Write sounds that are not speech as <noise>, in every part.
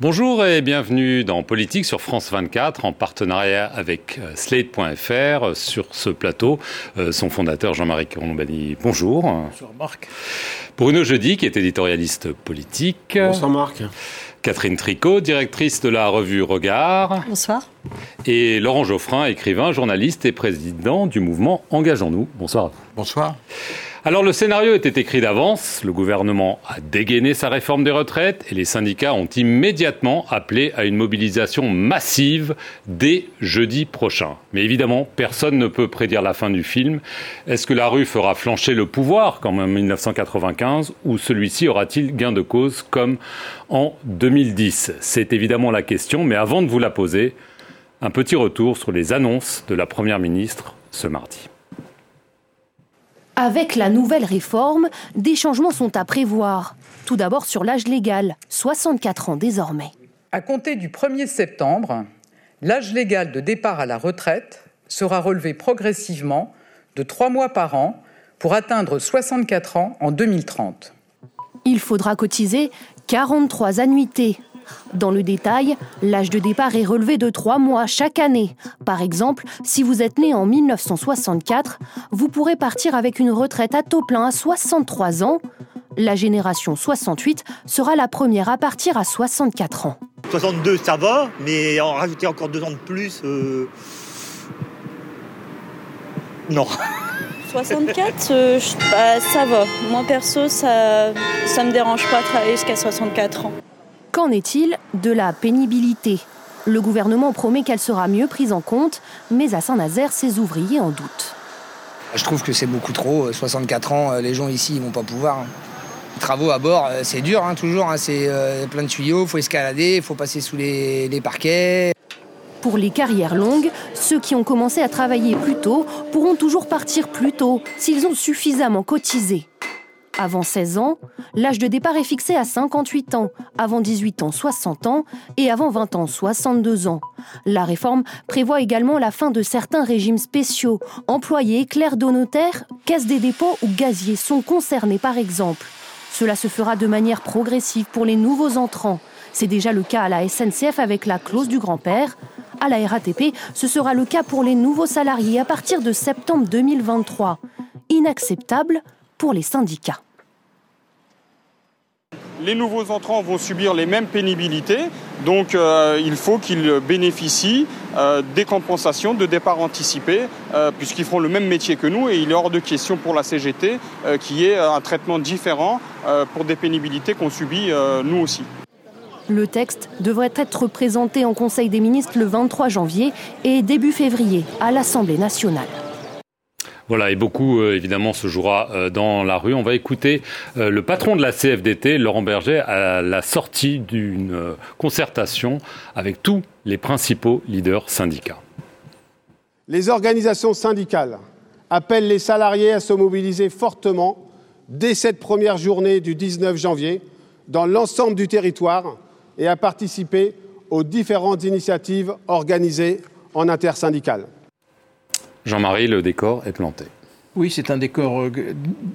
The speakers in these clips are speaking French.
Bonjour et bienvenue dans Politique sur France 24 en partenariat avec euh, Slate.fr. Sur ce plateau, euh, son fondateur Jean-Marie Colombani. Bonjour. Bonjour Marc. Bruno Jeudi qui est éditorialiste politique. Bonsoir Marc. Catherine Tricot, directrice de la revue Regard. Bonsoir. Et Laurent Geoffrin, écrivain, journaliste et président du mouvement Engageons-nous. Bonsoir. Bonsoir. Alors le scénario était écrit d'avance, le gouvernement a dégainé sa réforme des retraites et les syndicats ont immédiatement appelé à une mobilisation massive dès jeudi prochain. Mais évidemment, personne ne peut prédire la fin du film. Est-ce que la rue fera flancher le pouvoir comme en 1995 ou celui-ci aura-t-il gain de cause comme en 2010 C'est évidemment la question, mais avant de vous la poser, un petit retour sur les annonces de la Première ministre ce mardi. Avec la nouvelle réforme, des changements sont à prévoir. Tout d'abord sur l'âge légal, 64 ans désormais. À compter du 1er septembre, l'âge légal de départ à la retraite sera relevé progressivement de 3 mois par an pour atteindre 64 ans en 2030. Il faudra cotiser 43 annuités dans le détail, l'âge de départ est relevé de 3 mois chaque année. Par exemple, si vous êtes né en 1964, vous pourrez partir avec une retraite à taux plein à 63 ans. La génération 68 sera la première à partir à 64 ans. 62, ça va, mais en rajouter encore deux ans de plus, euh... non. <laughs> 64, euh, bah, ça va. Moi perso, ça, ça me dérange pas de travailler jusqu'à 64 ans. Qu'en est-il de la pénibilité? Le gouvernement promet qu'elle sera mieux prise en compte, mais à Saint-Nazaire, ses ouvriers en doutent. Je trouve que c'est beaucoup trop. 64 ans, les gens ici, ils vont pas pouvoir. Les travaux à bord, c'est dur, hein, toujours. Hein, c'est euh, plein de tuyaux, il faut escalader, il faut passer sous les, les parquets. Pour les carrières longues, ceux qui ont commencé à travailler plus tôt pourront toujours partir plus tôt s'ils ont suffisamment cotisé. Avant 16 ans, l'âge de départ est fixé à 58 ans, avant 18 ans 60 ans et avant 20 ans 62 ans. La réforme prévoit également la fin de certains régimes spéciaux. Employés, clercs de notaire, caisse des dépôts ou gaziers sont concernés par exemple. Cela se fera de manière progressive pour les nouveaux entrants. C'est déjà le cas à la SNCF avec la clause du grand-père. À la RATP, ce sera le cas pour les nouveaux salariés à partir de septembre 2023. Inacceptable pour les syndicats. Les nouveaux entrants vont subir les mêmes pénibilités, donc euh, il faut qu'ils bénéficient euh, des compensations de départ anticipé, euh, puisqu'ils feront le même métier que nous, et il est hors de question pour la CGT qui ait un traitement différent pour des pénibilités qu'on subit nous aussi. Le texte devrait être présenté en Conseil des ministres le 23 janvier et début février à l'Assemblée nationale. Voilà, et beaucoup euh, évidemment se jouera euh, dans la rue. On va écouter euh, le patron de la CFDT, Laurent Berger, à la sortie d'une concertation avec tous les principaux leaders syndicats. Les organisations syndicales appellent les salariés à se mobiliser fortement dès cette première journée du 19 janvier dans l'ensemble du territoire et à participer aux différentes initiatives organisées en intersyndical. Jean-Marie, le décor est planté. Oui, c'est un décor euh,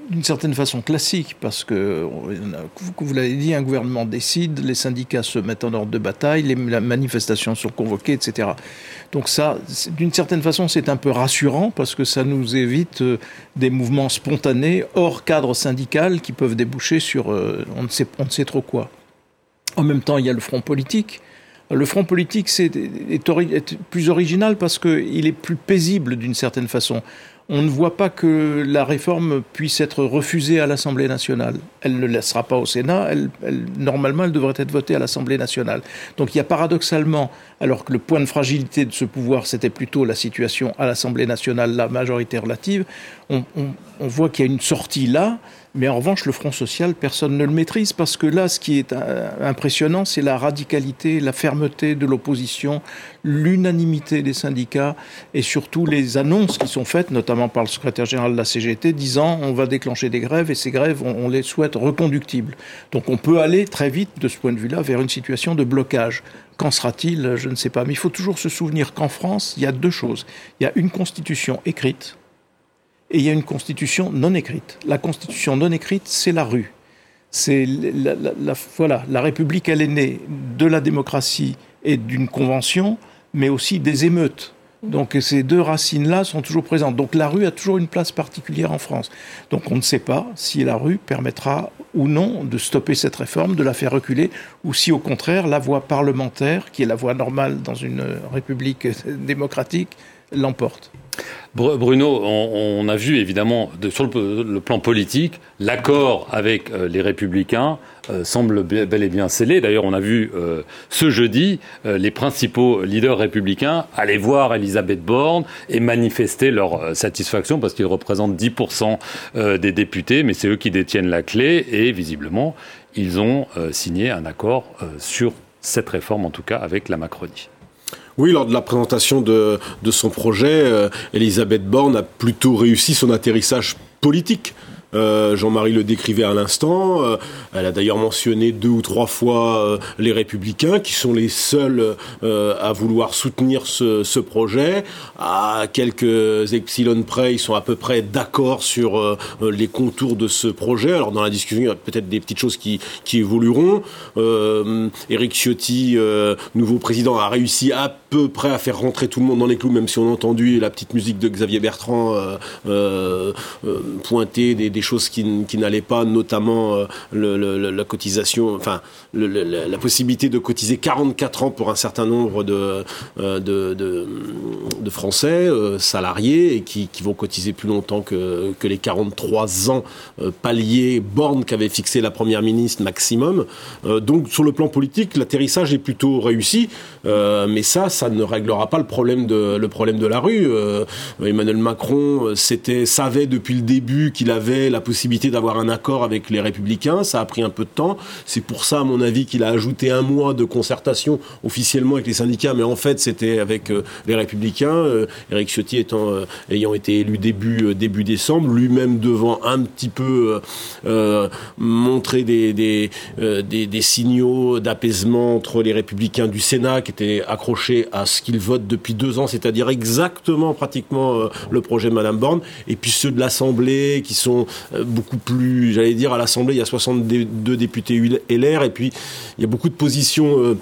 d'une certaine façon classique, parce que, vous l'avez dit, un gouvernement décide, les syndicats se mettent en ordre de bataille, les manifestations sont convoquées, etc. Donc ça, d'une certaine façon, c'est un peu rassurant, parce que ça nous évite euh, des mouvements spontanés, hors cadre syndical, qui peuvent déboucher sur euh, on, ne sait, on ne sait trop quoi. En même temps, il y a le front politique. Le front politique est, plus original parce qu'il est plus paisible d'une certaine façon. On ne voit pas que la réforme puisse être refusée à l'Assemblée nationale. Elle ne laissera pas au Sénat, elle, normalement elle devrait être votée à l'Assemblée nationale. Donc il y a paradoxalement, alors que le point de fragilité de ce pouvoir c'était plutôt la situation à l'Assemblée nationale, la majorité relative, on voit qu'il y a une sortie là, mais en revanche, le Front social, personne ne le maîtrise parce que là, ce qui est euh, impressionnant, c'est la radicalité, la fermeté de l'opposition, l'unanimité des syndicats et surtout les annonces qui sont faites, notamment par le secrétaire général de la CGT, disant on va déclencher des grèves et ces grèves, on, les souhaite reconductibles. Donc on peut aller très vite, de ce point de vue-là, vers une situation de blocage. Qu'en sera-t-il? Je ne sais pas. Mais il faut toujours se souvenir qu'en France, il y a deux choses. Il y a une constitution écrite et il y a une constitution non écrite. La constitution non écrite, c'est la rue. C'est la, voilà, la République, elle est née de la démocratie et d'une convention, mais aussi des émeutes. Donc ces deux racines-là sont toujours présentes. Donc la rue a toujours une place particulière en France. Donc on ne sait pas si la rue permettra ou non de stopper cette réforme, de la faire reculer, ou si au contraire la voie parlementaire, qui est la voie normale dans une république <laughs> démocratique, l'emporte. Bruno, on, a vu évidemment sur le, plan politique, l'accord avec euh, les républicains euh, semble bel et bien scellé. D'ailleurs, on a vu euh, ce jeudi les principaux leaders républicains aller voir Elisabeth Borne et manifester leur satisfaction parce qu'ils représentent 10% des députés, mais c'est eux qui détiennent la clé et visiblement, ils ont signé un accord sur cette réforme, en tout cas avec la Macronie. Oui, lors de la présentation de, son projet, euh, Elisabeth Borne a plutôt réussi son atterrissage politique. Euh, Jean-Marie le décrivait à l'instant. Euh, elle a d'ailleurs mentionné deux ou trois fois euh, les Républicains, qui sont les seuls à vouloir soutenir ce, projet. À quelques epsilon près, ils sont à peu près d'accord sur les contours de ce projet. Alors dans la discussion, il y a peut-être des petites choses qui, évolueront. Éric Ciotti, nouveau président, a réussi à peu près à faire rentrer tout le monde dans les clous, même si on a entendu la petite musique de Xavier Bertrand pointer des, des choses qui, n'allaient pas, notamment euh, la cotisation, enfin la, possibilité de cotiser 44 ans pour un certain nombre de, euh, de, Français euh, salariés et qui, vont cotiser plus longtemps que, que les 43 ans paliers bornes qu'avait fixé la Première ministre maximum. donc sur le plan politique, l'atterrissage est plutôt réussi, mais ça, ça ne réglera pas le problème de, le problème de la rue. Emmanuel Macron savait depuis le début qu'il avait la possibilité d'avoir un accord avec les républicains. Ça a pris un peu de temps. C'est pour ça, à mon avis, qu'il a ajouté un mois de concertation officiellement avec les syndicats, mais en fait, c'était avec euh, les républicains. Euh, Éric Ciotti étant, euh, ayant été élu début, début décembre, lui-même devant un petit peu montrer des, des, des, des signaux d'apaisement entre les républicains du Sénat qui étaient accrochés à ce qu'ils votent depuis deux ans, c'est-à-dire exactement pratiquement le projet de Madame Borne, et puis ceux de l'Assemblée qui sont euh, beaucoup plus, j'allais dire, à l'Assemblée, il y a 62 députés LR, et puis il y a beaucoup de positions euh,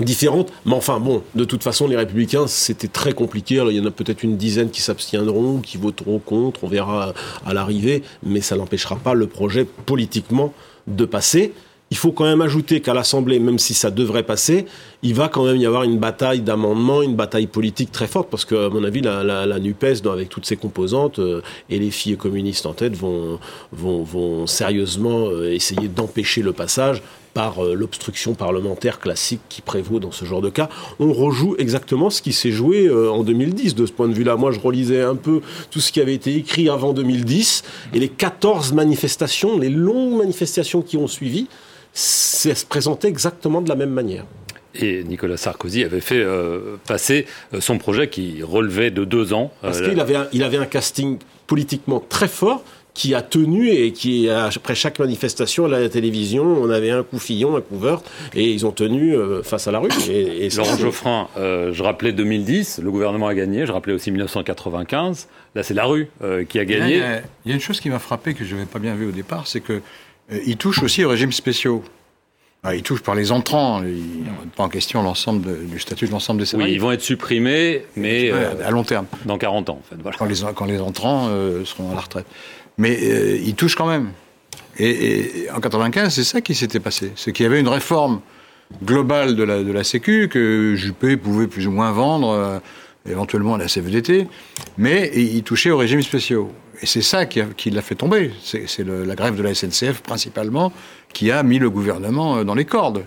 différentes. Mais enfin, bon, de toute façon, les républicains, c'était très compliqué. il y en a peut-être une dizaine qui s'abstiendront, qui voteront contre, on verra à l'arrivée, mais ça n'empêchera pas le projet politiquement de passer. Il faut quand même ajouter qu'à l'Assemblée, même si ça devrait passer, il va quand même y avoir une bataille d'amendements, une bataille politique très forte, parce que, à mon avis, la, NUPES, avec toutes ses composantes, euh, et les filles communistes en tête, vont, vont, vont sérieusement euh, essayer d'empêcher le passage par euh, l'obstruction parlementaire classique qui prévaut dans ce genre de cas. On rejoue exactement ce qui s'est joué en 2010 de ce point de vue-là. Moi, je relisais un peu tout ce qui avait été écrit avant 2010 et les 14 manifestations, les longues manifestations qui ont suivi se présentait exactement de la même manière. Et Nicolas Sarkozy avait fait euh, passer euh, son projet qui relevait de deux ans. Euh, Parce qu'il avait, il avait un casting politiquement très fort qui a tenu et qui, après chaque manifestation à la télévision, on avait un coup Fillon, un coup Wörth, et ils ont tenu face à la rue. Et, Laurent Geoffrin, je rappelais 2010, le gouvernement a gagné, je rappelais aussi 1995, là c'est la rue qui a gagné. Il y, a, une chose qui m'a frappé, que je n'avais pas bien vu au départ, c'est que euh, il touche aussi aux régimes spéciaux. Ah, il touche par les entrants. Il ne pas en question l'ensemble du statut de l'ensemble des salariés. Oui, ils vont être supprimés, mais euh, à long terme. Dans 40 ans, en fait. Quand, les, quand les entrants euh, seront à la retraite. Mais il touche quand même. Et, en 95, c'est ça qui s'était passé. C'est qu'il y avait une réforme globale de la, de la Sécu que Juppé pouvait plus ou moins vendre, éventuellement à la CVDT, mais il touchait aux régimes spéciaux. Et c'est ça qui, l'a fait tomber. C'est la grève de la SNCF principalement qui a mis le gouvernement euh, dans les cordes.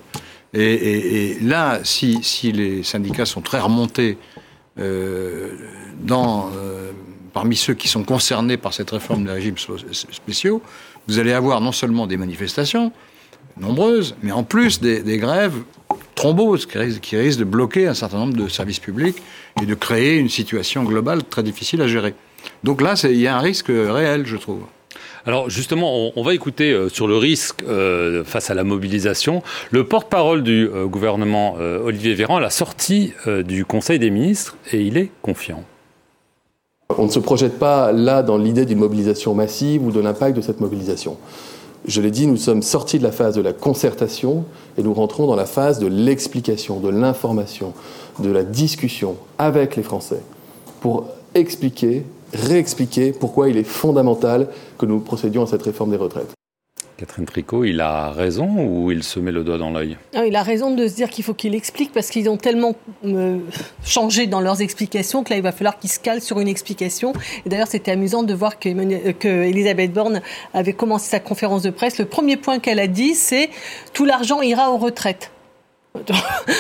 Et, là, si, les syndicats sont très remontés euh, euh, parmi ceux qui sont concernés par cette réforme des régimes spéciaux, vous allez avoir non seulement des manifestations nombreuses, mais en plus des, grèves thromboses qui risquent de bloquer un certain nombre de services publics et de créer une situation globale très difficile à gérer. Donc là, il y a un risque réel, je trouve. Alors justement, on, va écouter euh, sur le risque euh, face à la mobilisation le porte-parole du euh, gouvernement Olivier Véran à la sortie du Conseil des ministres et il est confiant. On ne se projette pas là dans l'idée d'une mobilisation massive ou de l'impact de cette mobilisation. Je l'ai dit, nous sommes sortis de la phase de la concertation et nous rentrons dans la phase de l'explication, de l'information, de la discussion avec les Français pour expliquer, réexpliquer pourquoi il est fondamental que nous procédions à cette réforme des retraites. Catherine Tricot, il a raison ou il se met le doigt dans l'œil? Il a raison de se dire qu'il faut qu'il explique parce qu'ils ont tellement euh, changé dans leurs explications que là, il va falloir qu'ils se calent sur une explication. D'ailleurs, c'était amusant de voir que, euh, que Elisabeth Borne avait commencé sa conférence de presse. Le premier point qu'elle a dit, c'est tout l'argent ira aux retraites.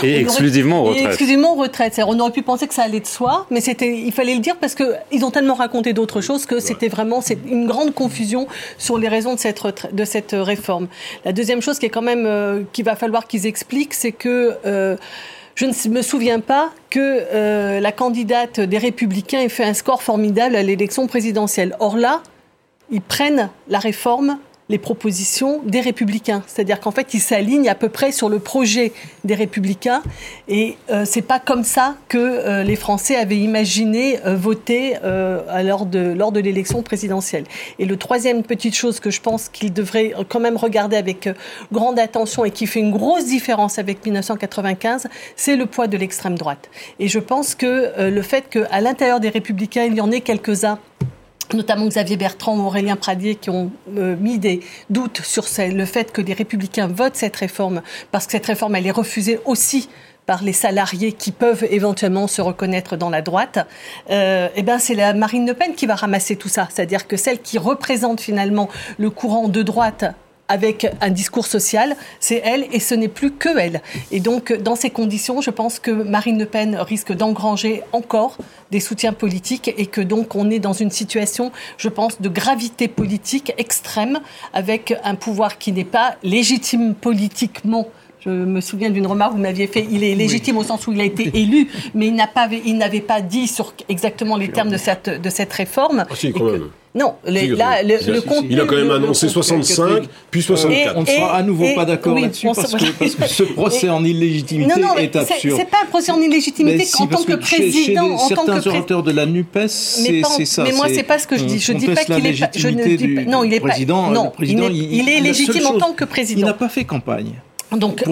Et exclusivement aux retraites. Et exclusivement aux retraites. On aurait pu penser que ça allait de soi, mais c'était, il fallait le dire parce qu'ils ont tellement raconté d'autres choses que c'était vraiment c'est une grande confusion sur les raisons de cette, de cette réforme. La deuxième chose qui est quand même euh, qu'il va falloir qu'ils expliquent, c'est que euh, je ne me souviens pas que euh, la candidate des Républicains ait fait un score formidable à l'élection présidentielle. Or là, ils prennent la réforme les propositions des républicains. C'est-à-dire qu'en fait, ils s'alignent à peu près sur le projet des républicains. Et euh, c'est pas comme ça que euh, les Français avaient imaginé euh, voter lors de, lors de l'élection présidentielle. Et le troisième petite chose que je pense qu'ils devraient quand même regarder avec grande attention et qui fait une grosse différence avec 1995, c'est le poids de l'extrême droite. Et je pense que le fait qu'à l'intérieur des républicains, il y en ait quelques-uns notamment Xavier Bertrand ou Aurélien Pradier, qui ont euh, mis des doutes sur le fait que les républicains votent cette réforme, parce que cette réforme, elle est refusée aussi par les salariés qui peuvent éventuellement se reconnaître dans la droite, euh, eh ben c'est la Marine Le Pen qui va ramasser tout ça. C'est-à-dire que celle qui représente finalement le courant de droite avec un discours social, c'est elle et ce n'est plus que elle. Et donc, dans ces conditions, je pense que Marine Le Pen risque d'engranger encore des soutiens politiques et que donc on est dans une situation, je pense, de gravité politique extrême avec un pouvoir qui n'est pas légitime politiquement je me souviens d'une remarque que vous m'aviez fait. Il est légitime au sens où il a été élu, mais il n'avait pas, dit sur exactement les termes de cette, de cette réforme. Ah, si, quand même. Non, là, le, contenu, Il a quand même annoncé 65, puis 64. on ne sera à nouveau pas d'accord là-dessus parce, que, ce <laughs> procès en illégitimité est absurde. C'est pas un procès en illégitimité en tant que président. en certains orateurs de la NUPES, c'est ça. Mais moi, c'est pas ce que je dis. Je dis pas qu'il est. Je ne dis pas. Non, il est pas. Non, il est légitime en tant que président. Il n'a pas fait campagne. Donc,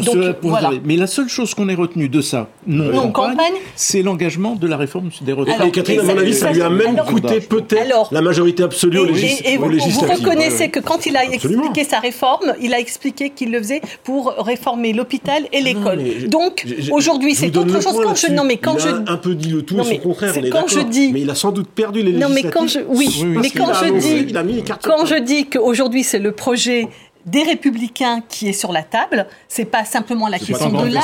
voilà. Mais la seule chose qu'on ait retenue de ça, non, campagne, c'est l'engagement de la réforme des retraites. Alors, Catherine, à mon avis, ça lui a même coûté peut-être la majorité absolue aux, législatives. Et vous, vous reconnaissez que quand il a expliqué sa réforme, il a expliqué qu'il le faisait pour réformer l'hôpital et l'école. Donc, aujourd'hui, c'est autre chose. Quand je, non, mais quand il je. A un peu dit le tout, son contraire, on est quand je dis, mais il a sans doute perdu les législatives. Non, mais quand je. Oui, mais quand je dis. Quand je dis qu'aujourd'hui, c'est le projet des républicains qui est sur la table, c'est pas simplement la question de l'âge.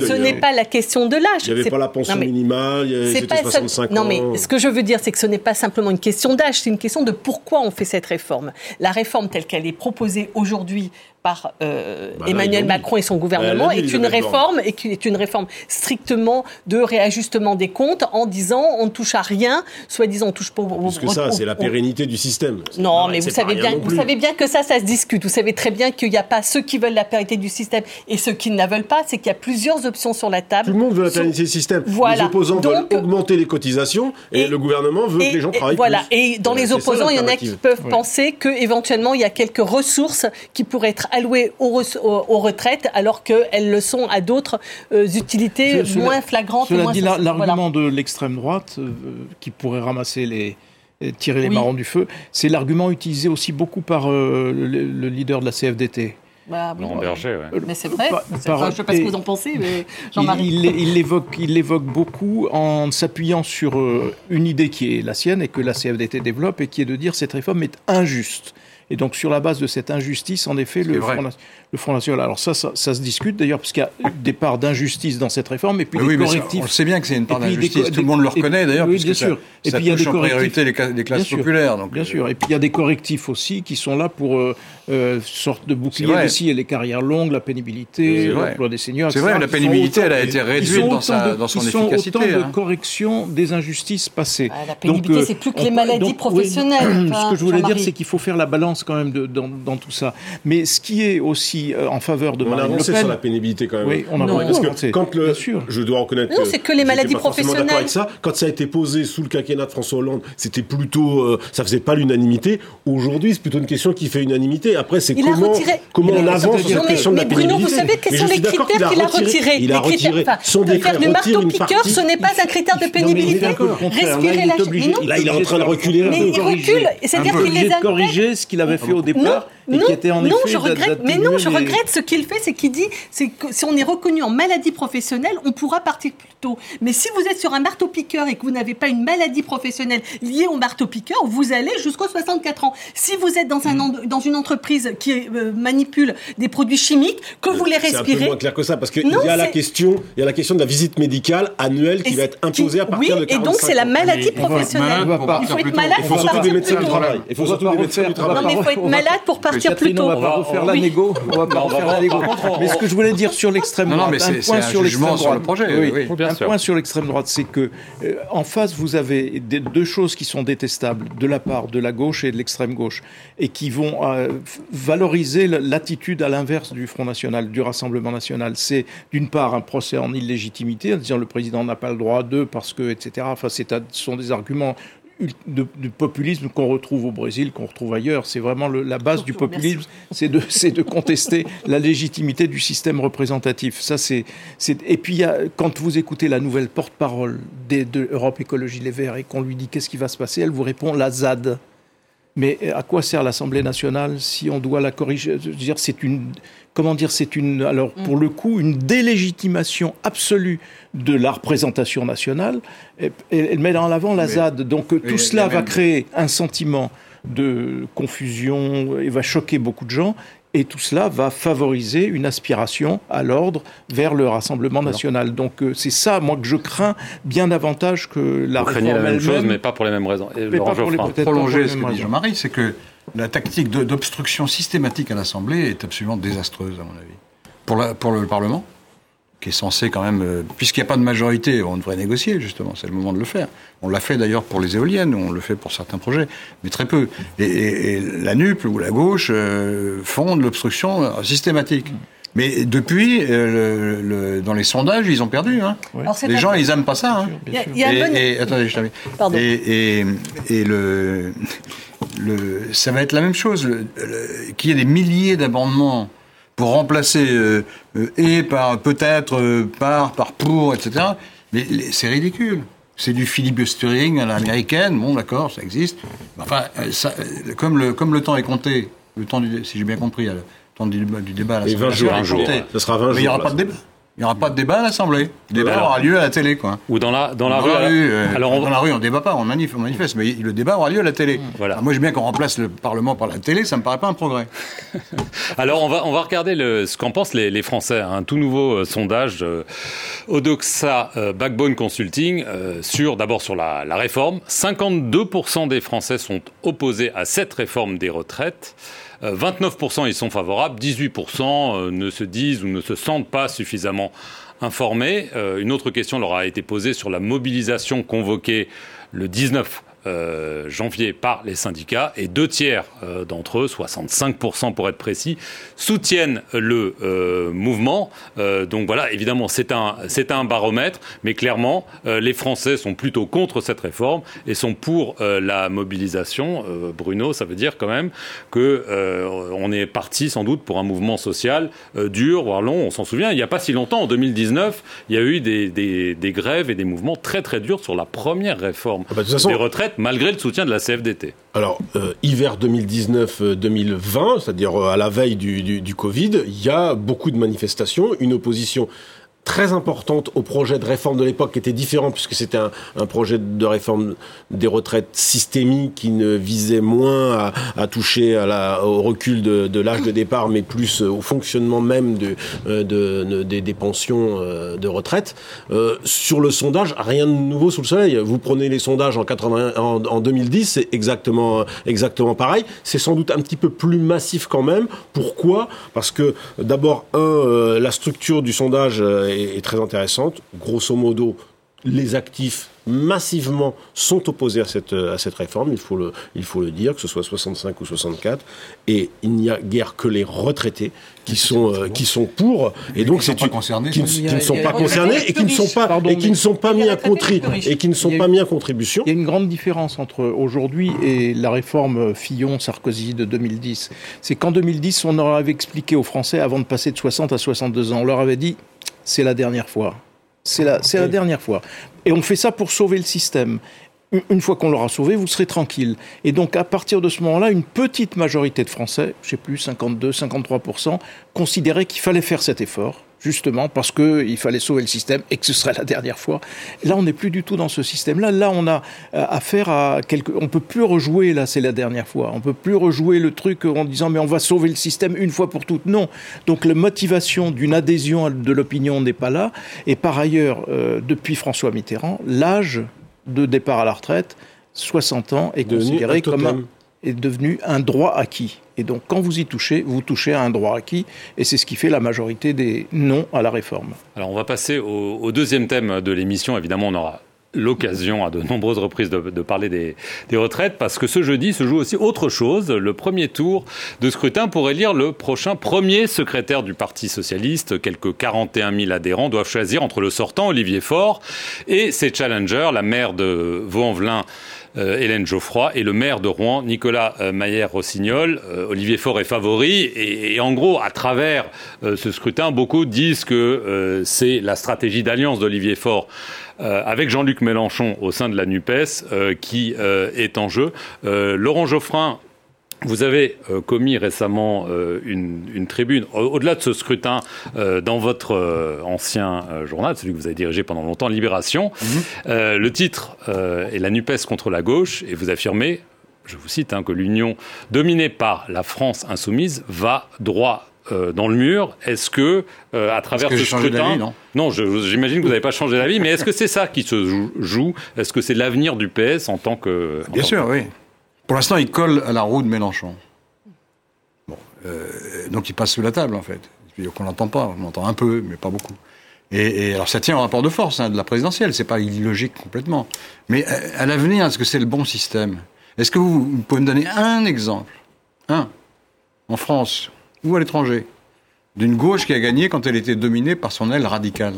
Ce n'est pas la question de l'âge. Il n'y avait pas la pension minimale, c'était 65 ans. Non, mais ce que je veux dire, c'est que ce n'est pas simplement une question d'âge, c'est une question de pourquoi on fait cette réforme. La réforme telle qu'elle est proposée aujourd'hui par euh, bah Emmanuel Macron et son gouvernement est une réforme et qui est une réforme strictement de réajustement des comptes en disant on ne touche à rien, soi-disant on touche pas. Parce que ça, c'est la pérennité du système. Non, mais vous savez bien, vous savez bien que ça, ça se discute. Vous savez très bien qu'il n'y a pas ceux qui veulent la pérennité du système et ceux qui ne la veulent pas. C'est qu'il y a plusieurs options sur la table. Tout le monde veut la pérennité du système. Les opposants veulent augmenter les cotisations et, le gouvernement veut que les gens travaillent voilà. Et dans les opposants, il y en a qui peuvent penser que éventuellement il y a quelques ressources qui pourraient être allouées aux, retraites alors qu'elles le sont à d'autres euh, utilités moins flagrantes. Cela dit, l'argument de l'extrême droite euh, qui pourrait ramasser les tirer les marrons du feu, c'est l'argument utilisé aussi beaucoup par euh, le, leader de la CFDT. Bah, Berger, Mais c'est vrai. je ne sais pas ce que vous en pensez, mais Jean-Marie. Il, il l'évoque beaucoup en s'appuyant sur une idée qui est la sienne et que la CFDT développe et qui est de dire cette réforme est injuste. Et donc, sur la base de cette injustice, en effet, le Front, le Front, National. Alors, ça, ça, se discute d'ailleurs, parce qu'il y a des parts d'injustice dans cette réforme, et puis des correctifs. on sait bien que c'est une part d'injustice. Tout le monde le reconnaît d'ailleurs, oui, bien sûr. et puis, il y a des correctifs. les, classes populaires. Donc, bien sûr. Et puis, il y a des correctifs aussi qui sont là pour euh, euh sorte de bouclier aussi. Et les carrières longues, la pénibilité, l'emploi des seniors. C'est vrai, la pénibilité, elle a été réduite dans, sa, dans son efficacité. Ils sont autant de hein. correction des injustices passées. Ah, la pénibilité, c'est plus que les maladies professionnelles. <clears throat> Ce que je voulais dire, c'est qu'il faut faire la balance nuances quand même de, dans, dans, tout ça. Mais ce qui est aussi euh, en faveur de on Marine a avancé Le Pen, sur la pénibilité quand même. Oui, on a non, parce que quand le, sûr. je dois reconnaître. Non, c'est que les maladies professionnelles. Avec ça. Quand ça a été posé sous le quinquennat de François Hollande, c'était plutôt, euh, ça faisait pas l'unanimité. Aujourd'hui, c'est plutôt une question qui fait unanimité. Après, c'est comment, retiré... comment on avance sur la question mais de la pénibilité. Bruno, vous savez quels sont les critères qu'il a retirés Il a retiré. Son faire du marteau-piqueur, ce n'est pas un critère de pénibilité. Respirer la Là, il est en train de reculer un peu. Mais il recule, c'est-à-dire qu'il les a corriger ce qu'il avait fait au départ. Non, qui était en non, effet je regrette, mais non, je regrette ce qu'il fait, c'est qu'il dit, c'est que si on est reconnu en maladie professionnelle, on pourra partir plus tôt. Mais si vous êtes sur un marteau-piqueur et que vous n'avez pas une maladie professionnelle liée au marteau-piqueur, vous allez jusqu'aux 64 ans. Si vous êtes dans, un, dans une entreprise qui euh, manipule des produits chimiques, que vous les respirez. C'est un peu moins clair que ça, parce qu'il y a la question, il y a la question de la visite médicale annuelle qui va être imposée à partir oui, de 45 et donc c'est la maladie professionnelle. Il faut être malade Il pour faut surtout des partir médecins du travail. Il faut surtout des médecins du travail. Non, mais il faut être malade pour partir plus tôt. On va pas refaire la négo. On va pas refaire la négo. Mais ce que je voulais dire sur l'extrême droite, un point sur l'extrême droite. Un point sur l'extrême droite, c'est que en face vous avez deux choses qui sont détestables de la part de la gauche et de l'extrême gauche et qui vont valoriser l'attitude à l'inverse du Front National, du Rassemblement National. C'est d'une part un procès en illégitimité, en disant le président n'a pas le droit d'eux parce que, etc. Enfin, ce sont des arguments de, du populisme qu'on retrouve au Brésil, qu'on retrouve ailleurs. C'est vraiment le, la base du populisme, c'est de, de contester <laughs> la légitimité du système représentatif. Ça, c'est, et puis, y a, quand vous écoutez la nouvelle porte-parole de Europe Écologie Les Verts et qu'on lui dit qu'est-ce qui va se passer, elle vous répond la ZAD. Mais à quoi sert l'Assemblée nationale si on doit la corriger? Je veux dire, c'est une, comment dire, c'est une, alors pour le coup, une délégitimation absolue de la représentation nationale. Et, elle met en avant la ZAD. Donc tout cela va créer un sentiment de confusion et va choquer beaucoup de gens. Et tout cela va favoriser une aspiration à l'ordre vers le Rassemblement national. Donc c'est ça, moi, que je crains bien davantage que la Vous craignez la même chose, mais pas pour les mêmes raisons. Et mais pas pour les, prolonger ce que dit Jean-Marie, c'est que la tactique d'obstruction systématique à l'Assemblée est absolument désastreuse, à mon avis. Pour, la, pour le Parlement, qui est censé quand même, euh, puisqu'il n'y a pas de majorité, on devrait négocier justement, c'est le moment de le faire. On l'a fait d'ailleurs pour les éoliennes, on le fait pour certains projets, mais très peu. Et, et, et la NUP ou la gauche euh, font de l'obstruction systématique. Mais depuis, euh, le, le, dans les sondages, ils ont perdu. Hein. Oui. les gens, ils n'aiment pas ça. Hein. Et, attendez, je t'avais. Pardon. Et, et, le, le, ça va être la même chose. Qu'il y ait des milliers d'amendements pour remplacer euh, euh, et par peut-être euh, par par pour etc. Mais c'est ridicule. C'est du filibustering à l'américaine. Bon, d'accord, ça existe. Enfin, ça, comme le comme le temps est compté, le temps du, si j'ai bien compris, le temps du, du débat. À Et 20 jours, un jour. Ça sera 20 jours. Mais il n'y aura pas de débat. Il n'y aura pas de débat à l'Assemblée. Le débat alors, aura lieu à la télé, quoi. Ou dans la, dans la dans rue. La rue euh, alors on... Dans la rue, on ne débat pas, on, manif, on manifeste, mais le débat aura lieu à la télé. Voilà. Alors moi, j'aime bien qu'on remplace le Parlement par la télé, ça me paraît pas un progrès. <laughs> alors, on va, on va regarder le, ce qu'en pensent les, les, Français. Un tout nouveau euh, sondage euh, Odoxa Backbone Consulting sur, d'abord sur la, la réforme. 52% des Français sont opposés à cette réforme des retraites. 29% y sont favorables, 18% ne se disent ou ne se sentent pas suffisamment informés. Euh, une autre question leur a été posée sur la mobilisation convoquée le 19 euh, janvier par les syndicats et deux tiers euh, d'entre eux, 65% pour être précis, soutiennent le euh, mouvement. donc voilà, évidemment, c'est un, c'est un baromètre, mais clairement, les Français sont plutôt contre cette réforme et sont pour la mobilisation. Bruno, ça veut dire quand même que on est parti sans doute pour un mouvement social dur, voire long. On s'en souvient, il n'y a pas si longtemps, en 2019, il y a eu des, des, des grèves et des mouvements très très durs sur la première réforme ah bah, de façon, des retraites malgré le soutien de la CFDT Alors, euh, hiver 2019-2020, c'est-à-dire euh, à la veille du Covid, il y a beaucoup de manifestations, une opposition très importante au projet de réforme de l'époque qui était différent puisque c'était un, projet de réforme des retraites systémique qui ne visait moins à, toucher au recul de, l'âge de départ mais plus au fonctionnement même de des, pensions de retraite. Euh, sur le sondage, rien de nouveau sous le soleil. Vous prenez les sondages en, 80, en, en 2010, c'est exactement, exactement pareil. C'est sans doute un petit peu plus massif quand même. Pourquoi? Parce que d'abord, un, euh, la structure du sondage est, est très intéressante. Grosso modo, les actifs massivement sont opposés à cette, à cette réforme, il faut, le, il faut le dire, que ce soit 65 ou 64, et il n'y a guère que les retraités qui sont, euh, qui sont pour, et donc c'est qui, ne sont pas concernés et qui ne sont pas et qui ne sont pas mis à et qui ne sont pas mis à contribution. Il y a une grande différence entre aujourd'hui et la réforme Fillon-Sarkozy de 2010. C'est qu'en 2010, on leur avait expliqué aux Français, avant de passer de 60 à 62 ans, on leur avait dit c'est la dernière fois. C'est la, c'est la dernière fois. Et on fait ça pour sauver le système. Une- fois qu'on l'aura sauvé, vous serez tranquille. Et donc, à partir de ce moment-là, une petite majorité de Français, je sais plus, 52, 53%, considéraient qu'il fallait faire cet effort, justement parce qu'il fallait sauver le système et que ce serait la dernière fois. Là, on n'est plus du tout dans ce système-là. Là, on a euh, affaire à quelque. On peut plus rejouer. Là, c'est la dernière fois. On peut plus rejouer le truc en disant mais on va sauver le système une fois pour toutes. Non. Donc, la motivation d'une adhésion de l'opinion n'est pas là. Et par ailleurs, euh, depuis François Mitterrand, l'âge de départ à la retraite, 60 ans, est Devenu considéré un comme un. Est devenu un droit acquis. Et donc, quand vous y touchez, vous touchez à un droit acquis, et c'est ce qui fait la majorité des non à la réforme. Alors on va passer au, deuxième thème de l'émission. Évidemment, on aura l'occasion à de nombreuses reprises de, parler des, des retraites parce que ce jeudi se joue aussi autre chose, le premier tour de scrutin pour élire le prochain premier secrétaire du Parti socialiste. Quelques 41 000 adhérents doivent choisir entre le sortant Olivier Faure et ses challengers, la maire de Vaux-en-Velin Hélène Geoffroy et le maire de Rouen, Nicolas euh, Maillère-Rossignol. Euh, Olivier Faure est favori et, en gros, à travers euh, ce scrutin, beaucoup disent que euh, c'est la stratégie d'alliance d'Olivier Faure euh, avec Jean-Luc Mélenchon au sein de la NUPES euh, qui euh, est en jeu. Euh, Laurent Geoffrin, vous avez euh, commis récemment euh, une, une tribune, au- au-delà de ce scrutin, euh, dans votre ancien journal, celui que vous avez dirigé pendant longtemps, Libération. Euh, le titre est La NUPES contre la gauche, et vous affirmez, je vous cite, hein, que l'union dominée par la France insoumise va droit euh, dans le mur. Est-ce que, euh, à travers que ce scrutin, non? Je- j'imagine que vous n'avez pas changé d'avis, mais est-ce que c'est ça qui se joue- Est-ce que c'est l'avenir du PS en tant que en Bien sûr, que- oui. Pour l'instant, il colle à la roue de Mélenchon. Bon, euh, donc il passe sous la table, en fait. Qu'on l'entend pas, on l'entend un peu, mais pas beaucoup. Et, alors ça tient au rapport de force hein, de la présidentielle, c'est pas illogique complètement. Mais euh, à, l'avenir, est-ce que c'est le bon système? Est-ce que vous, pouvez me donner un exemple, un, en France ou à l'étranger, d'une gauche qui a gagné quand elle était dominée par son aile radicale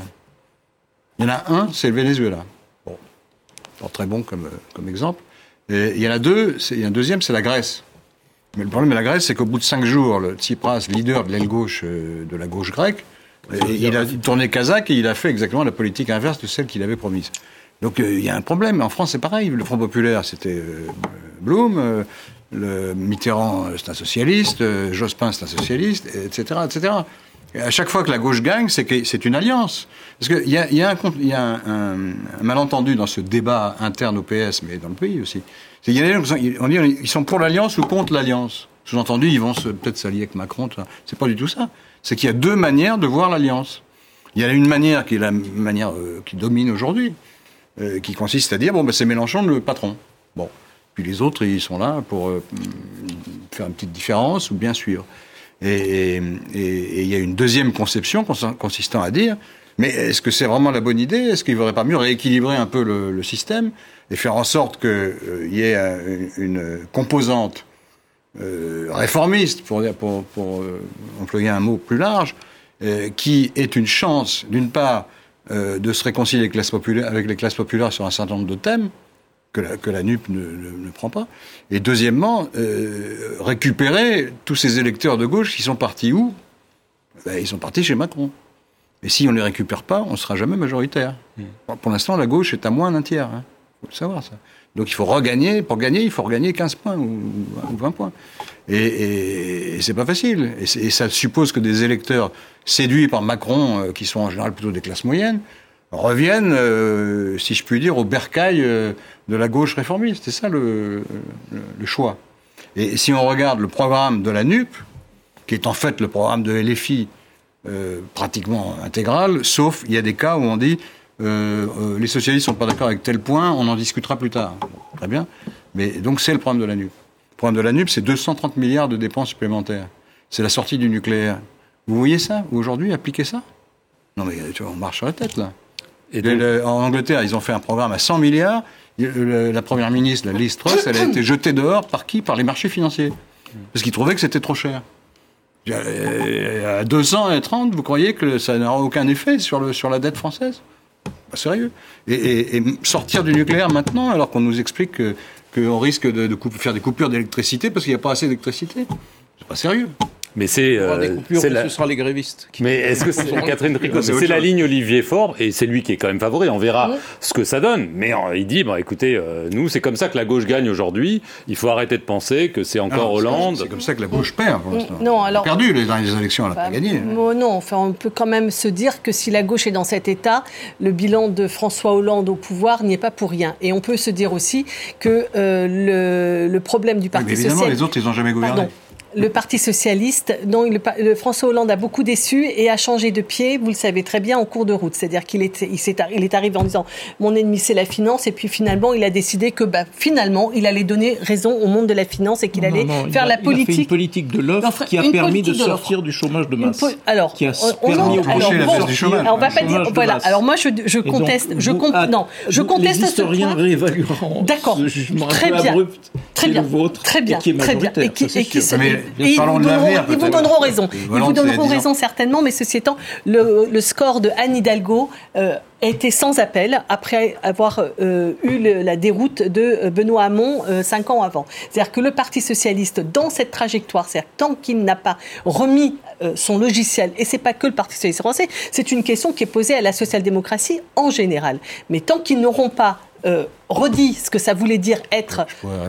Il y en a un, c'est le Venezuela. Bon, pas très bon comme, euh, comme exemple. Et il y en a deux, il y a un deuxième, c'est la Grèce. Mais le problème de la Grèce, c'est qu'au bout de cinq jours, le Tsipras, leader de l'aile gauche euh, de la gauche grecque, il a tourné kazakh et il a fait exactement la politique inverse de celle qu'il avait promise. Donc euh, il y a un problème. En France, c'est pareil. Le Front populaire, c'était euh, Blum. euh, le Mitterrand, c'est un socialiste. Jospin, c'est un socialiste, etc., etc. À chaque fois que la gauche gagne, c'est que c'est une alliance. Parce qu'il y a, il un, il malentendu dans ce débat interne au PS, mais dans le pays aussi. Qu'il y a des gens qui sont, on dit, ils sont pour l'alliance ou contre l'alliance? Sous-entendu, ils vont peut-être s'allier avec Macron. C'est pas du tout ça. C'est qu'il y a deux manières de voir l'alliance. Il y a une manière qui est la manière euh, qui domine aujourd'hui, euh, qui consiste à dire bon, ben, c'est Mélenchon le patron. Bon. Puis les autres, ils sont là pour euh, faire une petite différence ou bien suivre. Et, il y a une deuxième conception cons- consistant à dire mais est-ce que c'est vraiment la bonne idée? Est-ce qu'il ne vaudrait pas mieux rééquilibrer un peu le, système et faire en sorte qu'il y ait euh, une, composante euh, réformiste, pour, euh, employer un mot plus large, euh, qui est une chance, d'une part, euh, de se réconcilier avec les classes populaires sur un certain nombre de thèmes, que la, que la NUP ne, ne- ne prend pas, et deuxièmement, euh, récupérer tous ces électeurs de gauche qui sont partis où? Ben, Ils sont partis chez Macron. Et si on ne les récupère pas, on ne sera jamais majoritaire. Pour- Pour l'instant, la gauche est à moins d'un tiers. Il faut le savoir, ça. Donc il faut regagner. Pour gagner, il faut regagner 15 points ou, ou 20 points. Et, et, et c'est pas facile. Et ça suppose que des électeurs séduits par Macron, euh, qui sont en général plutôt des classes moyennes, reviennent, euh, si je puis dire, au bercail euh, de la gauche réformiste. C'est ça le, choix. Et si on regarde le programme de la NUP, qui est en fait le programme de LFI euh, pratiquement intégral, sauf il y a des cas où on dit les socialistes sont pas d'accord avec tel point, on en discutera plus tard. Très bien. Mais donc c'est le problème de la NUP. Le problème de la NUP, c'est 230 milliards de dépenses supplémentaires. C'est la sortie du nucléaire. Vous voyez ça Aujourd'hui, appliquer ça? Non mais tu vois, on marche sur la tête là. Et en Angleterre, ils ont fait un programme à 100 milliards. la première ministre, la Liz Truss, elle a été jetée dehors par qui? Par les marchés financiers. Parce qu'ils trouvaient que c'était trop cher. À 230, vous croyez que ça n'aura aucun effet sur, le, sur la dette française? Pas sérieux. Et, sortir du nucléaire maintenant, alors qu'on nous explique qu'on risque de, de faire des coupures d'électricité parce qu'il n'y a pas assez d'électricité, c'est pas sérieux. Mais c'est euh, la... ce sera les grévistes. Mais <laughs> est-ce que c'est Catherine Tricot C'est la ligne Olivier Faure et c'est lui qui est quand même favori. On verra ce que ça donne. Mais euh, il dit bon, écoutez, euh, nous c'est comme ça que la gauche gagne aujourd'hui. Il faut arrêter de penser que c'est encore Hollande. C'est comme ça que la gauche perd. Pour non, alors perdu les, les élections, elle n'a pas gagné. Non, enfin on peut quand même se dire que si la gauche est dans cet état, le bilan de François Hollande au pouvoir n'y est pas pour rien. Et on peut se dire aussi que le, le, problème du Parti oui, mais évidemment, les autres, ils n'ont jamais gouverné le Parti socialiste, dont le, François Hollande a beaucoup déçu et a changé de pied, vous le savez très bien, en cours de route. C'est-à-dire qu'il est, il est, il est arrivé en disant mon ennemi c'est la finance, et puis finalement il a décidé que bah, finalement il allait donner raison au monde de la finance et qu'il allait faire la politique. Il a fait une politique de l'offre qui a permis de, sortir du chômage de masse. alors, qui a on, permis on, alors, bon, du chômage. on va pas dire. Voilà. Alors moi je, je conteste. je comp non, je conteste les historiens réévalueront. D'accord. Très bien. Très bien. Très bien. Très bien. Et qui, et ils vous donneront raison. Ils vous donneront raison certainement, mais ceci étant, le, score de Anne Hidalgo euh, été sans appel après avoir euh, eu la déroute de Benoît Hamon euh, cinq ans avant. C'est-à-dire que le Parti socialiste, dans cette trajectoire, c'est-à-dire tant qu'il n'a pas remis son logiciel, et c'est pas que le Parti socialiste français, c'est une question qui est posée à la social-démocratie en général. Mais tant qu'ils n'auront pas redit ce que ça voulait dire être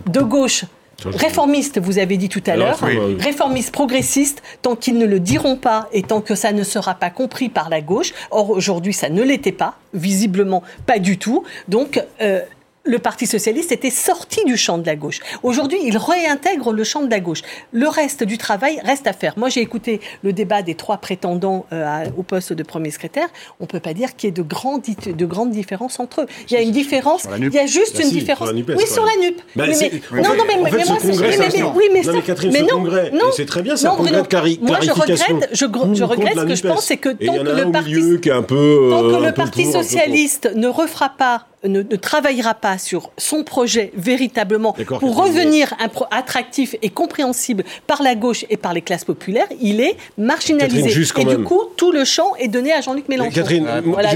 de gauche Réformiste, vous avez dit tout à l'heure, réformiste progressiste, tant qu'ils ne le diront pas et tant que ça ne sera pas compris par la gauche, or aujourd'hui ça ne l'était pas, visiblement pas du tout, donc euh, le Parti socialiste était sorti du champ de la gauche. Aujourd'hui, il réintègre le champ de la gauche. Le reste du travail reste à faire. Moi, j'ai écouté le débat des trois prétendants euh, au poste de premier secrétaire. On ne peut pas dire qu'il y ait de, grandes, de grandes différences entre eux. Il y a une différence, il y a juste bah une différence. oui, sur la NUP. Bah, non, non, mais, mais, moi, c'est... Oui, mais, non, mais Catherine, ce congrès, c'est très bien, un congrès de. Moi, je regrette, je, regrette ce que je pense, c'est que tant que le euh, Parti socialiste ne refera pas ne, travaillera pas sur son projet véritablement pour revenir attractif et compréhensible par la gauche et par les classes populaires, il est marginalisé. et du coup, tout le champ est donné à Jean-Luc Mélenchon. Catherine,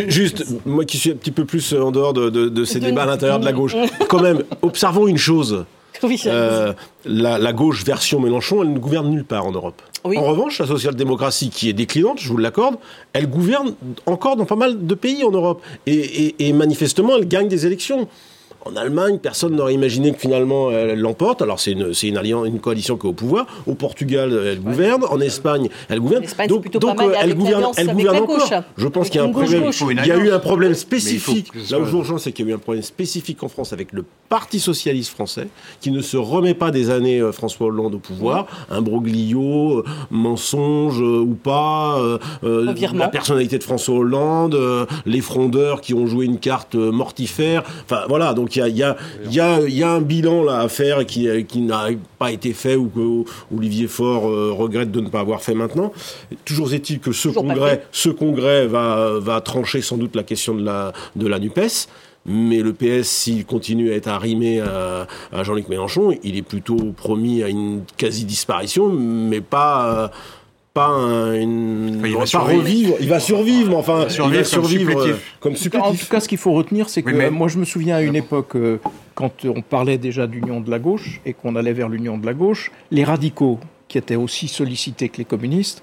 juste, moi qui suis un petit peu plus en dehors de, ces débats à l'intérieur de la gauche, <laughs> quand même, observons une chose. <laughs> Euh, la, gauche version Mélenchon, elle ne gouverne nulle part en Europe. En revanche, la social-démocratie, qui est déclinante, je vous l'accorde, elle gouverne encore dans pas mal de pays en Europe. et manifestement, elle gagne des élections. En Allemagne, personne n'aurait imaginé que finalement elle l'emporte. Alors c'est une, une, alliance, une coalition qui est au pouvoir. Au Portugal, elle gouverne. En Espagne, elle gouverne. donc, donc elle gouverne, elle gouverne encore. Je pense qu'il y a un problème. Il y a eu un problème spécifique. Là où j'urgence, c'est qu'il y a eu un problème spécifique en France avec le Parti socialiste français qui ne se remet pas des années euh, François Hollande au pouvoir. Un broglio, euh, mensonge euh, ou pas, la personnalité de François Hollande, les frondeurs qui ont joué une carte mortifère. Enfin voilà. Donc il y a, un bilan là à faire qui, qui n'a pas été fait ou que Olivier Faure euh, regrette de ne pas avoir fait maintenant. Toujours est-il que ce congrès, ce congrès va, va trancher sans doute la question de la, de la NUPES. Mais le PS, s'il continue à être arrimé à, Jean-Luc Mélenchon, il est plutôt promis à une quasi-disparition, mais pas pas une, il va, revivre, il va survivre, mais enfin, il va survivre, comme, euh, En tout cas, ce qu'il faut retenir, c'est que moi, je me souviens à une époque, euh, quand on parlait déjà d'union de la gauche et qu'on allait vers l'union de la gauche, les radicaux, qui étaient aussi sollicités que les communistes,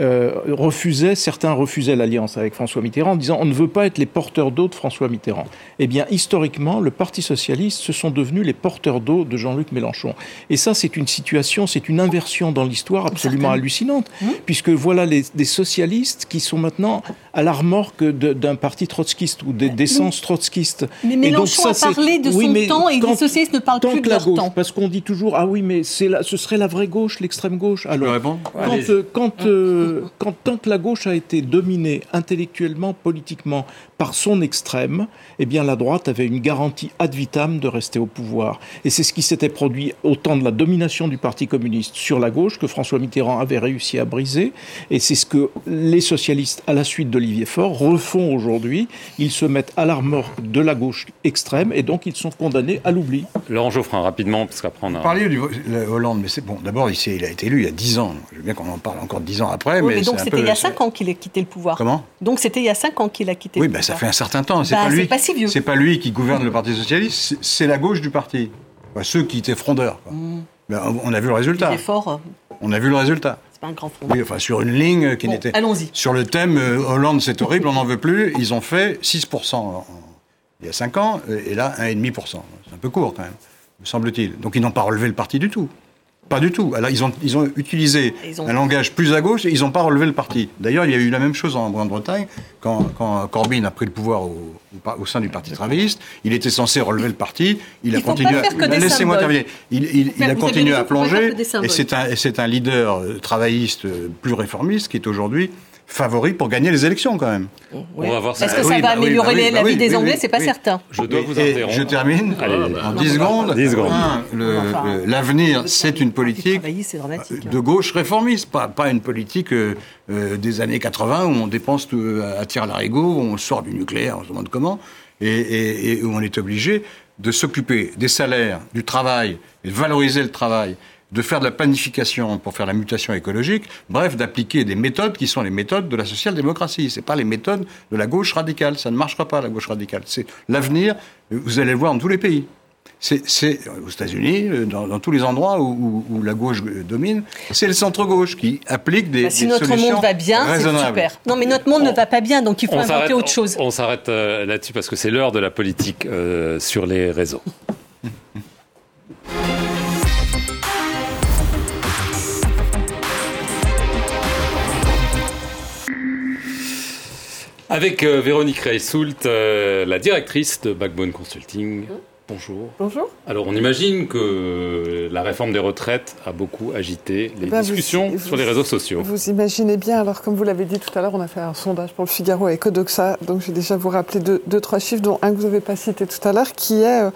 euh, refusaient, certains refusaient l'alliance avec François Mitterrand en disant on ne veut pas être les porteurs d'eau de François Mitterrand. Eh bien, historiquement, le Parti socialiste, ce sont devenus les porteurs d'eau de Jean-Luc Mélenchon. Et ça, c'est une situation, c'est une inversion dans l'histoire absolument hallucinante, mmh. puisque voilà les, des socialistes qui sont maintenant à la remorque d'un parti trotskiste ou d'essence trotskiste. Mais Mélenchon a parlé de son temps et les socialistes ne parlent plus de leur gauche, temps. Parce qu'on dit toujours ah oui, mais c'est ce serait la vraie gauche, l'extrême gauche. Alors, quand, euh, quand euh, le, quand, quand la gauche a été dominée intellectuellement, politiquement par son extrême, eh bien la droite avait une garantie ad vitam de rester au pouvoir. Et c'est ce qui s'était produit au temps de la domination du Parti communiste sur la gauche que François Mitterrand avait réussi à briser. Et c'est ce que les socialistes, à la suite d'Olivier Faure, refont aujourd'hui. Ils se mettent à la de la gauche extrême et donc ils sont condamnés à l'oubli. Laurent Geoffrin, rapidement, parce qu'après on a... Vous parliez du Hollande, mais c'est bon. D'abord, il, il a été élu il y a 10 ans. Je veux bien qu'on en parle encore 10 ans après. Mais, donc c'était il y a 5 ans qu'il a quitté le pouvoir. Comment? Donc c'était il y a 5 ans qu'il a quitté le pouvoir. Oui, bah, ça fait un certain temps. C'est bah, pas lui. Pas si vieux. C'est pas lui qui gouverne le Parti socialiste. C'est la gauche du parti. ceux qui étaient frondeurs. Ben, on a vu le résultat. Il est fort. On a vu le résultat. C'est pas un grand frondeur. Oui, enfin sur une ligne qui n'était. Allons-y. Sur le thème euh, Hollande, c'est horrible, on n'en veut plus. Ils ont fait 6% il y a 5 ans, et là 1,5% C'est un peu court quand même, me semble-t-il. Donc ils n'ont pas relevé le parti du tout. Pas du tout. Alors, ils ont, ils ont utilisé un langage plus à gauche et ils n'ont pas relevé le parti. D'ailleurs, il y a eu la même chose en Grande-Bretagne quand, quand, Corbyn a pris le pouvoir au, au, sein du Parti travailliste. Il était censé relever le parti. Il, a continué. À, laissez-moi terminer. Il, il, il a continué à plonger. Et c'est un, un leader euh, travailliste euh, plus réformiste qui est aujourd'hui favori pour gagner les élections quand même. On va voir Est-ce que ça va améliorer la vie des Anglais C'est pas certain. Je dois vous interrompre. Je termine en 10 secondes. 10 secondes. L'avenir, c'est une politique de gauche réformiste, pas, pas une politique euh, euh, des années 80 où on dépense tout, à tir larigot, où on sort du nucléaire, on se demande comment, et, et où on est obligé de s'occuper des salaires, du travail, et de valoriser le travail, de faire de la planification pour faire la mutation écologique, bref, d'appliquer des méthodes qui sont les méthodes de la social-démocratie. Ce pas les méthodes de la gauche radicale. Ça ne marchera pas, la gauche radicale. C'est l'avenir, vous allez le voir dans tous les pays. C'est aux États-Unis, dans, tous les endroits où, la gauche domine, c'est le centre-gauche qui applique des, bah, si notre monde va bien, c'est super. Non, mais notre monde ne va pas bien, donc il faut inventer autre chose. On, s'arrête euh, là-dessus parce que c'est l'heure de la politique euh, sur les réseaux. <laughs> Avec euh, Véronique Reissoult, euh, la directrice de Backbone Consulting. Bonjour. Bonjour. Alors, on imagine que la réforme des retraites a beaucoup agité les eh ben, discussions sur les réseaux sociaux. Vous imaginez bien, alors comme vous l'avez dit tout à l'heure, on a fait un sondage pour le Figaro avec Odoxa, donc je vais déjà vous rappeler deux, deux, trois chiffres, dont un que vous n'avez pas cité tout à l'heure, qui est euh,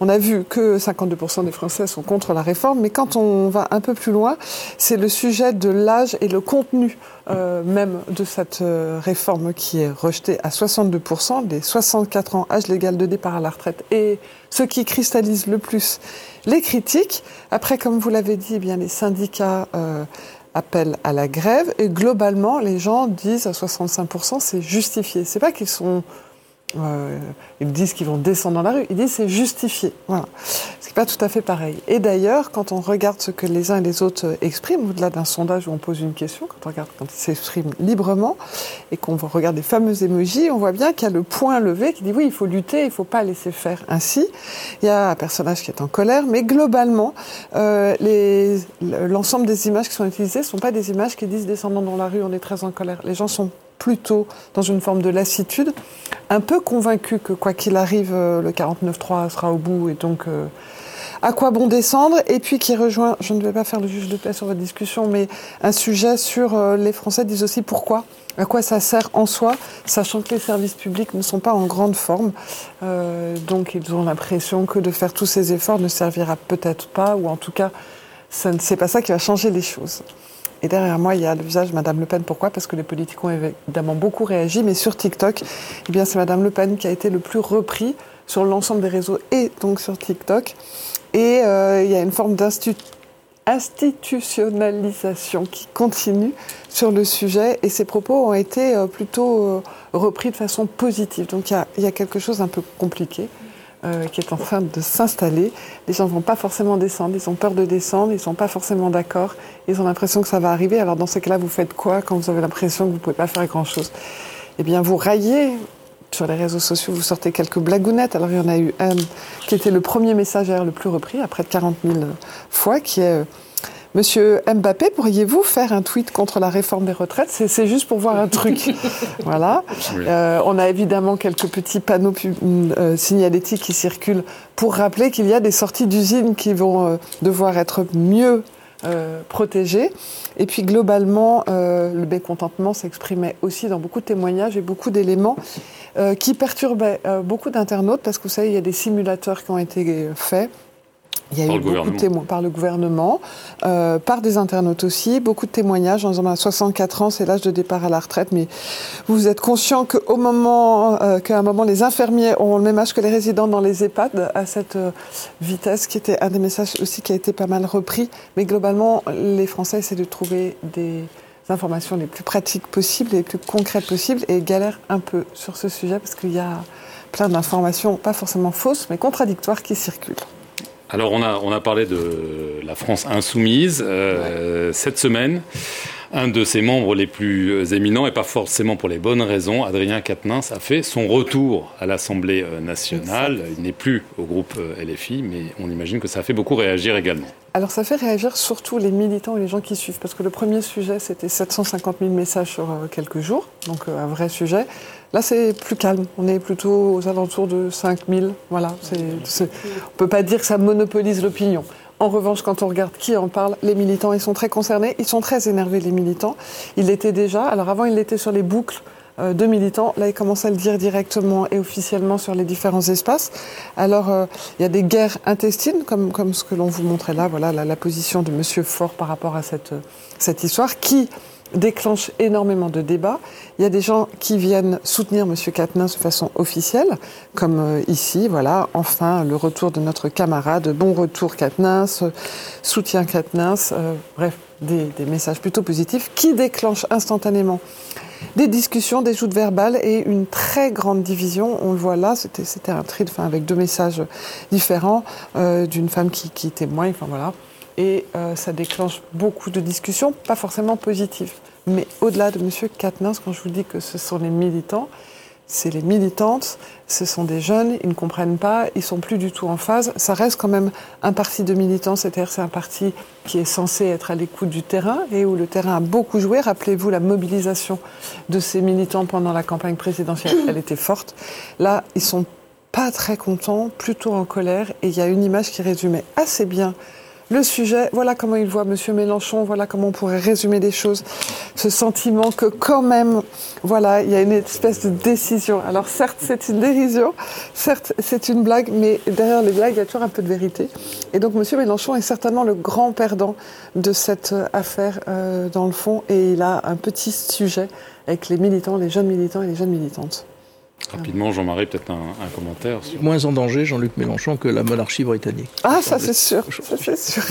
on a vu que 52% des Français sont contre la réforme, mais quand on va un peu plus loin, c'est le sujet de l'âge et le contenu euh, même de cette euh, réforme qui est rejetée à 62%, des 64 ans, âge légal de départ à la retraite, et ce qui cristallise le plus les critiques. Après, comme vous l'avez dit, eh bien les syndicats euh, appellent à la grève, et globalement, les gens disent à 65% c'est justifié. C'est pas qu'ils sont euh, ils disent qu'ils vont descendre dans la rue. Ils disent c'est justifié. Voilà. C'est pas tout à fait pareil. Et d'ailleurs, quand on regarde ce que les uns et les autres expriment, au-delà d'un sondage où on pose une question, quand on regarde quand ils s'expriment librement et qu'on regarde les fameux émojis, on voit bien qu'il y a le point levé qui dit oui, il faut lutter, il faut pas laisser faire ainsi. Il y a un personnage qui est en colère, mais globalement, euh, l'ensemble des images qui sont utilisées ne sont pas des images qui disent descendant dans la rue, on est très en colère. Les gens sont plutôt dans une forme de lassitude, un peu convaincu que quoi qu'il arrive, euh, le 49-3 sera au bout et donc euh, à quoi bon descendre Et puis qui rejoint, je ne vais pas faire le juge de paix sur votre discussion, mais un sujet sur euh, les Français disent aussi pourquoi à quoi ça sert en soi, sachant que les services publics ne sont pas en grande forme. donc ils ont l'impression que de faire tous ces efforts ne servira peut-être pas, ou en tout cas, ce n'est pas ça qui va changer les choses. Et derrière moi, il y a le visage de Madame Le Pen. Pourquoi? Parce que les politiques ont évidemment beaucoup réagi, mais sur TikTok, eh bien, c'est Madame Le Pen qui a été le plus repris sur l'ensemble des réseaux et donc sur TikTok. Et euh, il y a une forme d'institutionnalisation qui continue sur le sujet et ses propos ont été euh, plutôt euh, repris de façon positive. Donc il y a, il y a quelque chose d'un peu compliqué. Euh, qui est en train de s'installer. Les gens ne vont pas forcément descendre, ils ont peur de descendre, ils ne sont pas forcément d'accord, ils ont l'impression que ça va arriver. Alors dans ces cas-là, vous faites quoi quand vous avez l'impression que vous ne pouvez pas faire grand-chose? Eh bien, vous raillez sur les réseaux sociaux, vous sortez quelques blagounettes. Alors il y en a eu un qui était le premier messagère le plus repris, à près de 40 000 fois, qui est Monsieur Mbappé, pourriez-vous faire un tweet contre la réforme des retraites? C'est juste pour voir un truc. <laughs> voilà. Euh, on a évidemment quelques petits panneaux euh, signalétiques qui circulent pour rappeler qu'il y a des sorties d'usines qui vont euh, devoir être mieux euh, protégés. Et puis globalement, euh, le mécontentement s'exprimait aussi dans beaucoup de témoignages et beaucoup d'éléments euh, qui perturbaient beaucoup d'internautes parce que vous savez, il y a des simulateurs qui ont été faits. Il y a Par eu beaucoup de témoins par le gouvernement, euh, par des internautes aussi, beaucoup de témoignages en disant à 64 ans, c'est l'âge de départ à la retraite, mais vous êtes conscient qu'au moment, euh, qu'à un moment, les infirmiers ont le même âge que les résidents dans les EHPAD à cette euh, vitesse, qui était un des messages aussi qui a été pas mal repris. Mais globalement, les Français essaient de trouver des informations les plus pratiques possibles, les plus concrètes possibles, et galèrent un peu sur ce sujet parce qu'il y a plein d'informations, pas forcément fausses, mais contradictoires, qui circulent. Alors on a, on a parlé de la France insoumise. Euh, Cette semaine, un de ses membres les plus éminents, et pas forcément pour les bonnes raisons, Adrien Quatennens, a fait son retour à l'Assemblée euh, nationale. Il n'est plus au groupe euh, LFI, mais on imagine que ça a fait beaucoup réagir également. Alors ça fait réagir surtout les militants et les gens qui suivent, parce que le premier sujet c'était 750 000 messages sur euh, quelques jours, donc euh, un vrai sujet. Là c'est plus calme, on est plutôt aux alentours de 5 000, voilà. on peut pas dire que ça monopolise l'opinion. En revanche, quand on regarde qui en parle, les militants, ils sont très concernés, ils sont très énervés les militants. Ils l'étaient déjà, alors avant ils l'étaient sur les boucles euh, de militants. Là, ils commencent à le dire directement et officiellement sur les différents espaces. Alors, euh, il y a des guerres intestines, comme, comme ce que l'on vous montrait là, voilà la, position de Monsieur Faure par rapport à cette, euh, cette histoire, qui déclenche énormément de débats. Il y a des gens qui viennent soutenir Monsieur Quatennens de façon officielle, comme euh, ici, voilà, enfin le retour de notre camarade, bon retour Quatennens, euh, soutien Quatennens, euh, bref, des, messages plutôt positifs qui déclenchent instantanément des discussions, des joutes verbales et une très grande division. On le voit là, c'était un tri de fin avec deux messages différents d'une femme qui, qui témoigne, enfin voilà. Et euh, ça déclenche beaucoup de discussions, pas forcément positives. Mais au-delà de Monsieur Quatennens, quand je vous dis que ce sont les militants, c'est les militantes, ce sont des jeunes, ils ne comprennent pas, ils sont plus du tout en phase. Ça reste quand même un parti de militants, c'est-à-dire c'est un parti qui est censé être à l'écoute du terrain et où le terrain a beaucoup joué. Rappelez-vous la mobilisation de ces militants pendant la campagne présidentielle, elle était forte. Là, ils sont pas très contents, plutôt en colère, et il y a une image qui résumait assez bien le sujet, voilà comment il voit Monsieur Mélenchon, voilà comment on pourrait résumer les choses. Ce sentiment que quand même, voilà, il y a une espèce de décision. Alors certes, c'est une dérision, certes, c'est une blague, mais derrière les blagues, il y a toujours un peu de vérité. Et donc Monsieur Mélenchon est certainement le grand perdant de cette euh, affaire euh, dans le fond, et il a un petit sujet avec les militants, les jeunes militants et les jeunes militantes. Rapidement, Jean-Marie, peut-être un, un commentaire sur... Moins en danger, Jean-Luc Mélenchon, que la monarchie britannique. Ah, ça c'est sûr, ça c'est sûr.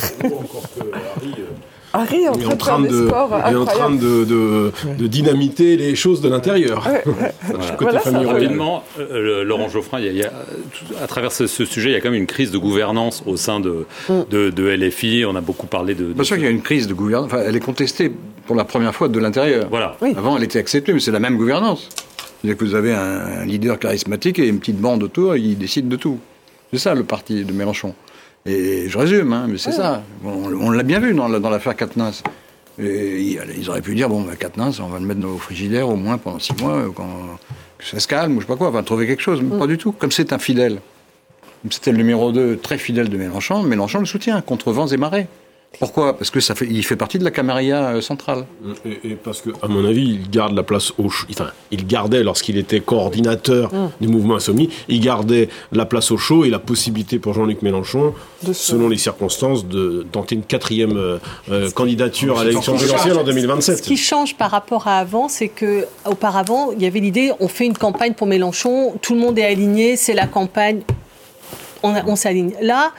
Harry est en est train en de train de, est en train de, de, de dynamiter les choses de l'intérieur. Voilà. Côté famille royale. Rapidement, euh, Laurent Geoffrin, il y a- il y a, tout- à travers ce, ce sujet, il y a quand même une crise de gouvernance au sein de, de, de LFI. On a beaucoup parlé de. de Bien sûr qu'il y a une crise de gouvernance. Enfin, elle est contestée pour la première fois de l'intérieur. Voilà. Avant, elle était acceptée, mais c'est la même gouvernance. C'est-à-dire que vous avez un, un leader charismatique et une petite bande autour, et il décide de tout. C'est ça le parti de Mélenchon. Et je résume, hein, mais c'est ça. On, on l'a bien vu dans, la- dans l'affaire Quatennens. Et ils, auraient pu dire bon, Quatennens, on va le mettre dans au frigidaire au moins pendant six mois, euh, quand, que ça se calme, ou je sais pas quoi, on va trouver quelque chose. Mais pas du tout. Comme c'est un fidèle. Comme c'était le numéro 2 très fidèle de Mélenchon, Mélenchon le soutient contre vents et marées. Pourquoi? Parce que ça fait, il fait partie de la camarilla euh, centrale. Et, et parce que, à mon avis, il garde la place au chaud. Enfin, il gardait, lorsqu'il était coordinateur Mm. du mouvement Insomnie, il gardait la place au chaud et la possibilité pour Jean-Luc Mélenchon, De selon les circonstances, de tenter une quatrième euh, euh, candidature à l'élection présidentielle en change- 2027. Ce qui change par rapport à avant, c'est que auparavant, il y avait l'idée, on fait une campagne pour Mélenchon, tout le monde est aligné, c'est la campagne. On, s'aligne. Là,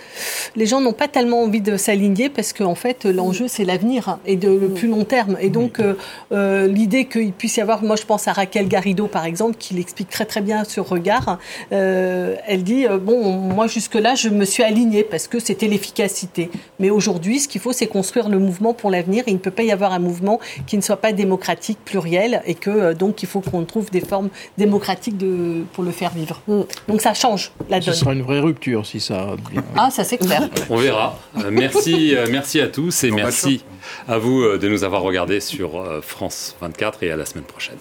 les gens n'ont pas tellement envie de s'aligner parce qu'en fait, l'enjeu, c'est l'avenir et de le plus long terme. Et donc, euh, euh, l'idée qu'il puisse y avoir, moi, je pense à Raquel Garrido, par exemple, qui l'explique très très bien sur Regard. Euh, elle dit, bon, moi, jusque-là, je me suis alignée parce que c'était l'efficacité. Mais aujourd'hui, ce qu'il faut, c'est construire le mouvement pour l'avenir. Il ne peut pas y avoir un mouvement qui ne soit pas démocratique, pluriel, et que donc il faut qu'on trouve des formes démocratiques de, pour le faire vivre. Donc ça change la Ce donne. sera une vraie rupture si ça. Ah, ça c'est clair. <laughs> On verra. Euh, merci, euh, merci à tous et merci à vous euh, de nous avoir regardés sur France 24 et à la semaine prochaine.